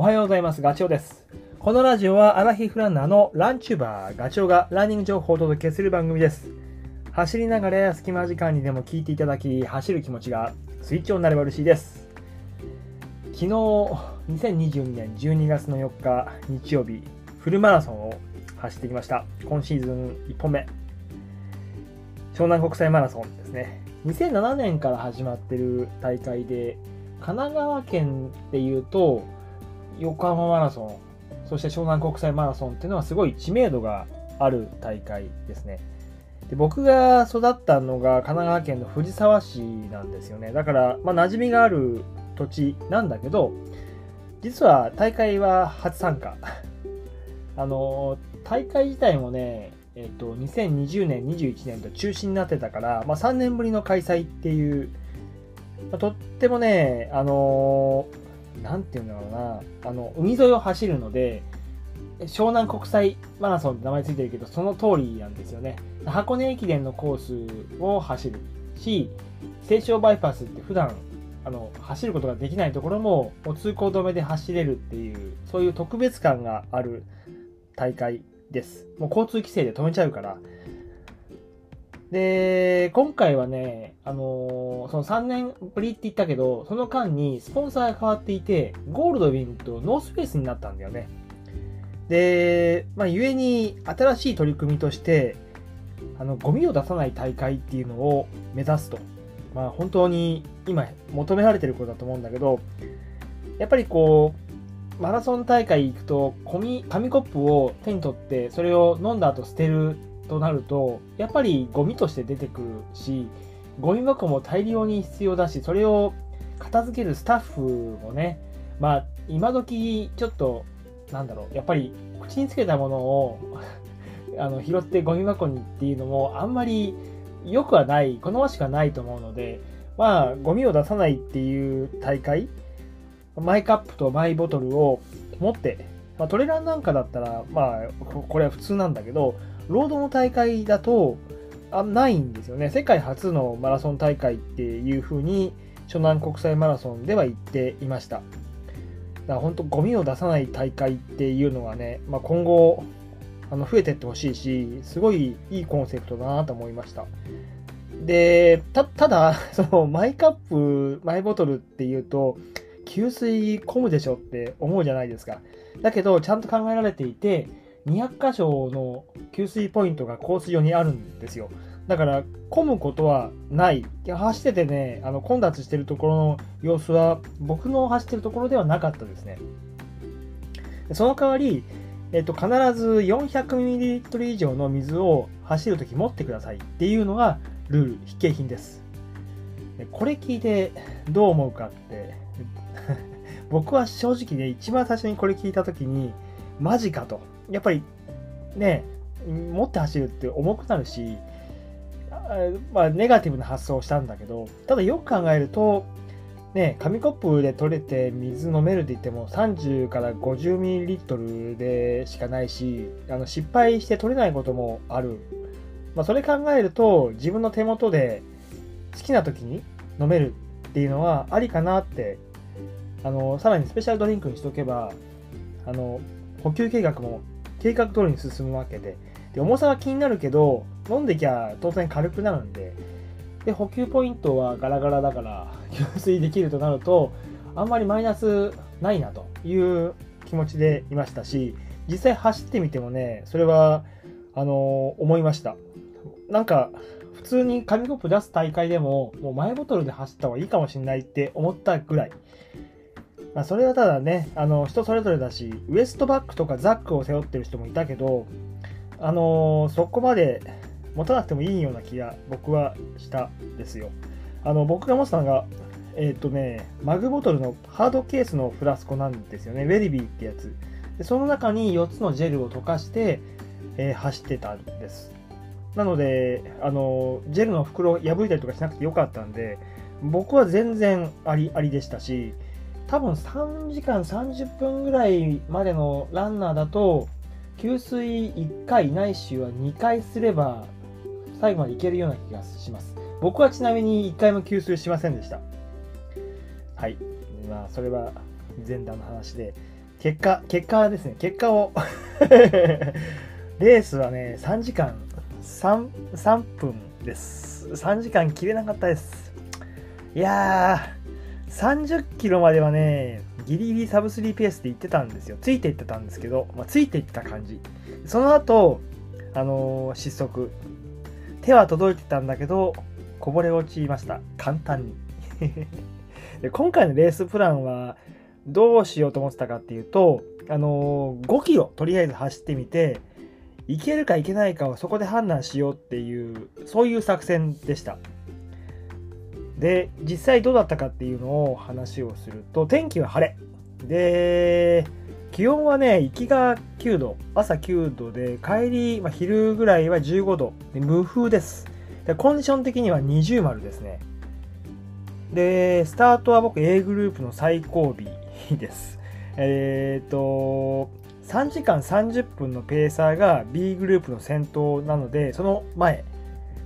おはようございます。ガチョウです。このラジオはアラヒフランナーのランチューバーガチョウがランニング情報をお届けする番組です。走りながら隙間時間にでも聞いていただき、走る気持ちがスイッチオンになれば嬉しいです。昨日、2022年12月の4日日曜日、フルマラソンを走ってきました。今シーズン1本目。湘南国際マラソンですね。2007年から始まってる大会で、神奈川県っていうと、横浜マラソン、そして湘南国際マラソンっていうのはすごい知名度がある大会ですね。で僕が育ったのが神奈川県の藤沢市なんですよね。だから、まあ、馴染みがある土地なんだけど、実は大会は初参加。あの、大会自体もね、えっ、と、2020年、21年と中止になってたから、まあ、3年ぶりの開催っていう、まあ、とってもね、あのなんていうんだろうな、あの、海沿いを走るので、湘南国際マラソンって名前ついてるけど、その通りなんですよね。箱根駅伝のコースを走るし、西湘バイパスって普段あの走ることができないところももう通行止めで走れるっていう、そういう特別感がある大会です。もう交通規制で止めちゃうから。で、今回はね、あのーその3年ぶりって言ったけど、その間にスポンサーが変わっていて、ゴールドウィンとノースフェイスになったんだよね。で、まあ、ゆえに新しい取り組みとして、あの、ゴミを出さない大会っていうのを目指すと。まあ、本当に今求められてることだと思うんだけど、やっぱりこう、マラソン大会行くと、紙紙コップを手に取って、それを飲んだ後捨てるとなると、やっぱりゴミとして出てくるし、ゴミ箱も大量に必要だし、それを片付けるスタッフもね、まあ、今時ちょっと、なんだろう、やっぱり口につけたものを あの拾ってゴミ箱にっていうのもあんまり良くはない、好ましくはないと思うので、まあ、ゴミを出さないっていう大会、マイカップとマイボトルを持って、まあ、トレランなんかだったら、まあ、これは普通なんだけど、ロードの大会だと、あないんですよね。世界初のマラソン大会っていう風に、湘南国際マラソンでは言っていました。だから本当、ゴミを出さない大会っていうのはね、まあ、今後、あの増えてってほしいし、すごいいいコンセプトだなと思いました。で、た、ただ、その、マイカップ、マイボトルっていうと、給水混むでしょって思うじゃないですか。だけど、ちゃんと考えられていて、200箇所の給水ポイントがコース上にあるんですよ。だから、混むことはない。走っててね、あの、混雑してるところの様子は、僕の走ってるところではなかったですね。その代わり、えっと、必ず 400ml 以上の水を走るとき持ってくださいっていうのがルール、必携品です。これ聞いてどう思うかって、僕は正直ね、一番最初にこれ聞いたときに、マジかと。やっぱりね、持って走るって重くなるし、まあ、ネガティブな発想をしたんだけど、ただよく考えると、ね、紙コップで取れて水飲めるって言っても30から50ミリリットルでしかないし、あの失敗して取れないこともある。まあ、それ考えると自分の手元で好きな時に飲めるっていうのはありかなって、あの、さらにスペシャルドリンクにしとけば、あの、補給計画も計画通りに進むわけで、で、重さは気になるけど、飲んできゃ当然軽くなるんで、で、補給ポイントはガラガラだから、給水できるとなると、あんまりマイナスないなという気持ちでいましたし、実際走ってみてもね、それは、あの思いました。なんか、普通に紙コップ出す大会でも、もうマイボトルで走った方がいいかもしれないって思ったぐらい。まあ、それはただね、あの、人それぞれだし、ウエストバッグとかザックを背負ってる人もいたけど、あのそこまで持たなくてもいいような気が僕はしたですよ。あの、僕が持ってたのが、えっ、とね、マグボトルのハードケースのフラスコなんですよね。ウェリビーってやつ。でその中に4つのジェルを溶かして、えー走ってたんです。なので、あの、ジェルの袋を破いたりとかしなくてよかったんで、僕は全然ありありでしたし、多分3時間30分ぐらいまでのランナーだと、給水1回ないしは2回すれば、最後までいけるような気がします。僕はちなみに1回も給水しませんでした。はい。まあ、それは前段の話で。結果、結果ですね、結果を レースはね、3時間3、3分です。3時間切れなかったです。いやー、30キロまではね、ギリギリサブ3ペースで行ってたんですよ。ついていってたんですけど、まあ、ついていってた感じ。その後、あのー、失速。手は届いてたんだけど、こぼれ落ちました。簡単に。で今回のレースプランは、どうしようと思ってたかっていうと、あのー、5キロとりあえず走ってみて、いけるかいけないかをそこで判断しようっていう、そういう作戦でした。で、実際どうだったかっていうのを話をすると、天気は晴れ。で、気温はね、行きが9度、朝9度で、帰り、まあ、昼ぐらいは15度。で無風です。で、コンディション的には20丸ですね。で、スタートは僕 A グループの最後尾です。えっ、ー、と、3時間30分のペーサーが B グループの先頭なので、その前。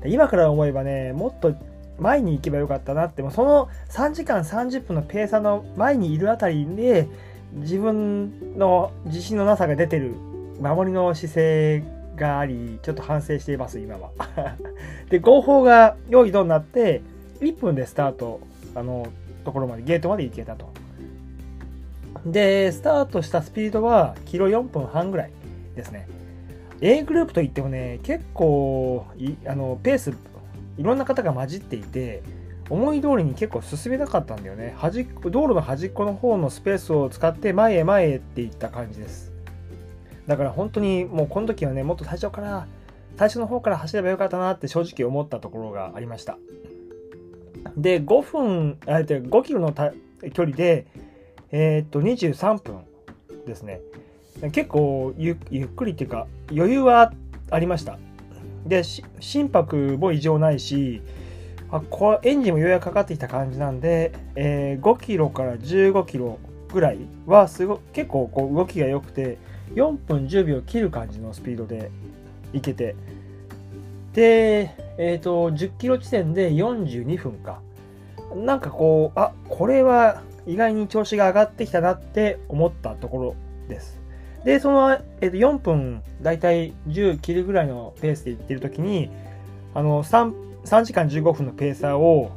今から思えばね、もっと前に行けばよかったなって、もその3時間30分のペーサーの前にいるあたりで、自分の自信のなさが出てる守りの姿勢があり、ちょっと反省しています、今は。で、合法が用意どになって、1分でスタート、あの、ところまで、ゲートまで行けたと。で、スタートしたスピードは、キロ4分半ぐらいですね。A グループといってもね、結構、あの、ペース、いろんな方が混じっていて、思い通りに結構進めなかったんだよね。端っ、道路の端っこの方のスペースを使って前へ前へっていった感じです。だから本当にもうこの時はね、もっと最初から、最初の方から走ればよかったなって正直思ったところがありました。で、5分、あえて5キロの距離で、えー、っと、23分ですね。結構ゆっくりっていうか、余裕はありました。で、心拍も異常ないし、あこエンジンもようやくかかってきた感じなんで、えー、5キロから15キロぐらいはすご結構こう動きが良くて4分10秒切る感じのスピードでいけてで、えっ、ー、と10キロ地点で42分か。なんかこうあこれは意外に調子が上がってきたなって思ったところです。でその、えー、と4分だいたい10切るぐらいのペースでいってる時にあの3 3時間15分のペーサーを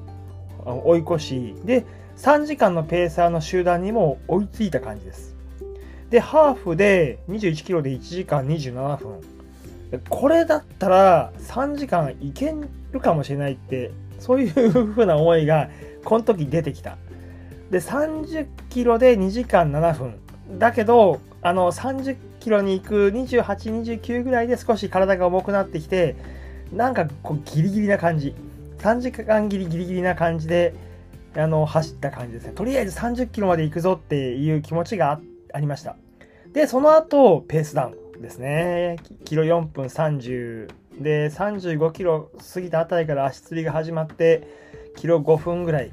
追い越し、で、3時間のペーサーの集団にも追いついた感じです。で、ハーフで21キロで1時間27分。これだったら3時間いけるかもしれないって、そういう風な思いがこの時出てきた。で、30キロで2時間7分。だけど、あの、30キロに行く28、29ぐらいで少し体が重くなってきて、なんかこうギリギリな感じ。3時間ギリギリギリな感じで、あの、走った感じですね。とりあえず30キロまで行くぞっていう気持ちがありました。で、その後、ペースダウンですね。キロ4分30。で、35キロ過ぎたあたりから足つりが始まって、キロ5分ぐらい。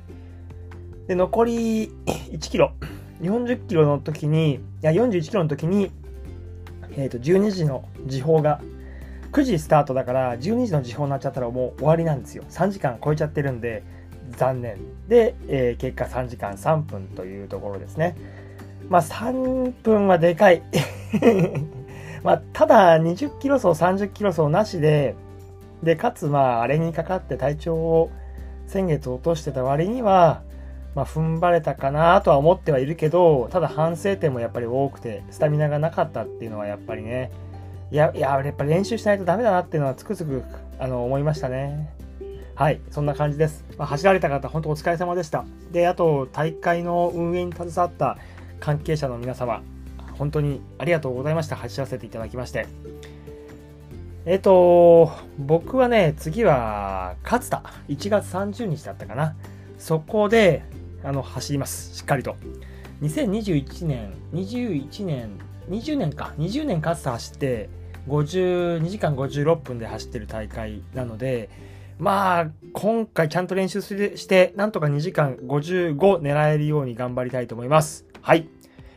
で、残り1キロ。40キロの時に、いや、41キロの時に、えっ、ー、と、12時の時報が9時スタートだから12時の時報になっちゃったらもう終わりなんですよ。3時間超えちゃってるんで残念。で、えー、結果3時間3分というところですね。まあ3分はでかい。まあただ20キロ走30キロ走なしで、で、かつまああれにかかって体調を先月落としてた割には、まあ、踏ん張れたかなとは思ってはいるけど、ただ反省点もやっぱり多くて、スタミナがなかったっていうのはやっぱりね、いや、いや、やっぱり練習しないとダメだなっていうのはつくづくあの思いましたね。はい、そんな感じです。まあ、走られた方、本当お疲れ様でした。で、あと、大会の運営に携わった関係者の皆様、本当にありがとうございました。走らせていただきまして。えっ、と、僕はね、次は、勝田、1月30日だったかな。そこで、あの、走ります。しっかりと。2021年、21年、20年か、20年勝田走って、52時間56分で走ってる大会なので、まあ、今回ちゃんと練習して、なんとか2時間55狙えるように頑張りたいと思います。はい。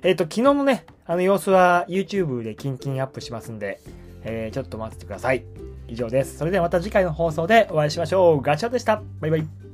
えっ、ー、と、昨日のね、あの様子は YouTube でキンキンアップしますんで、えー、ちょっと待っててください。以上です。それではまた次回の放送でお会いしましょう。ガチャでした。バイバイ。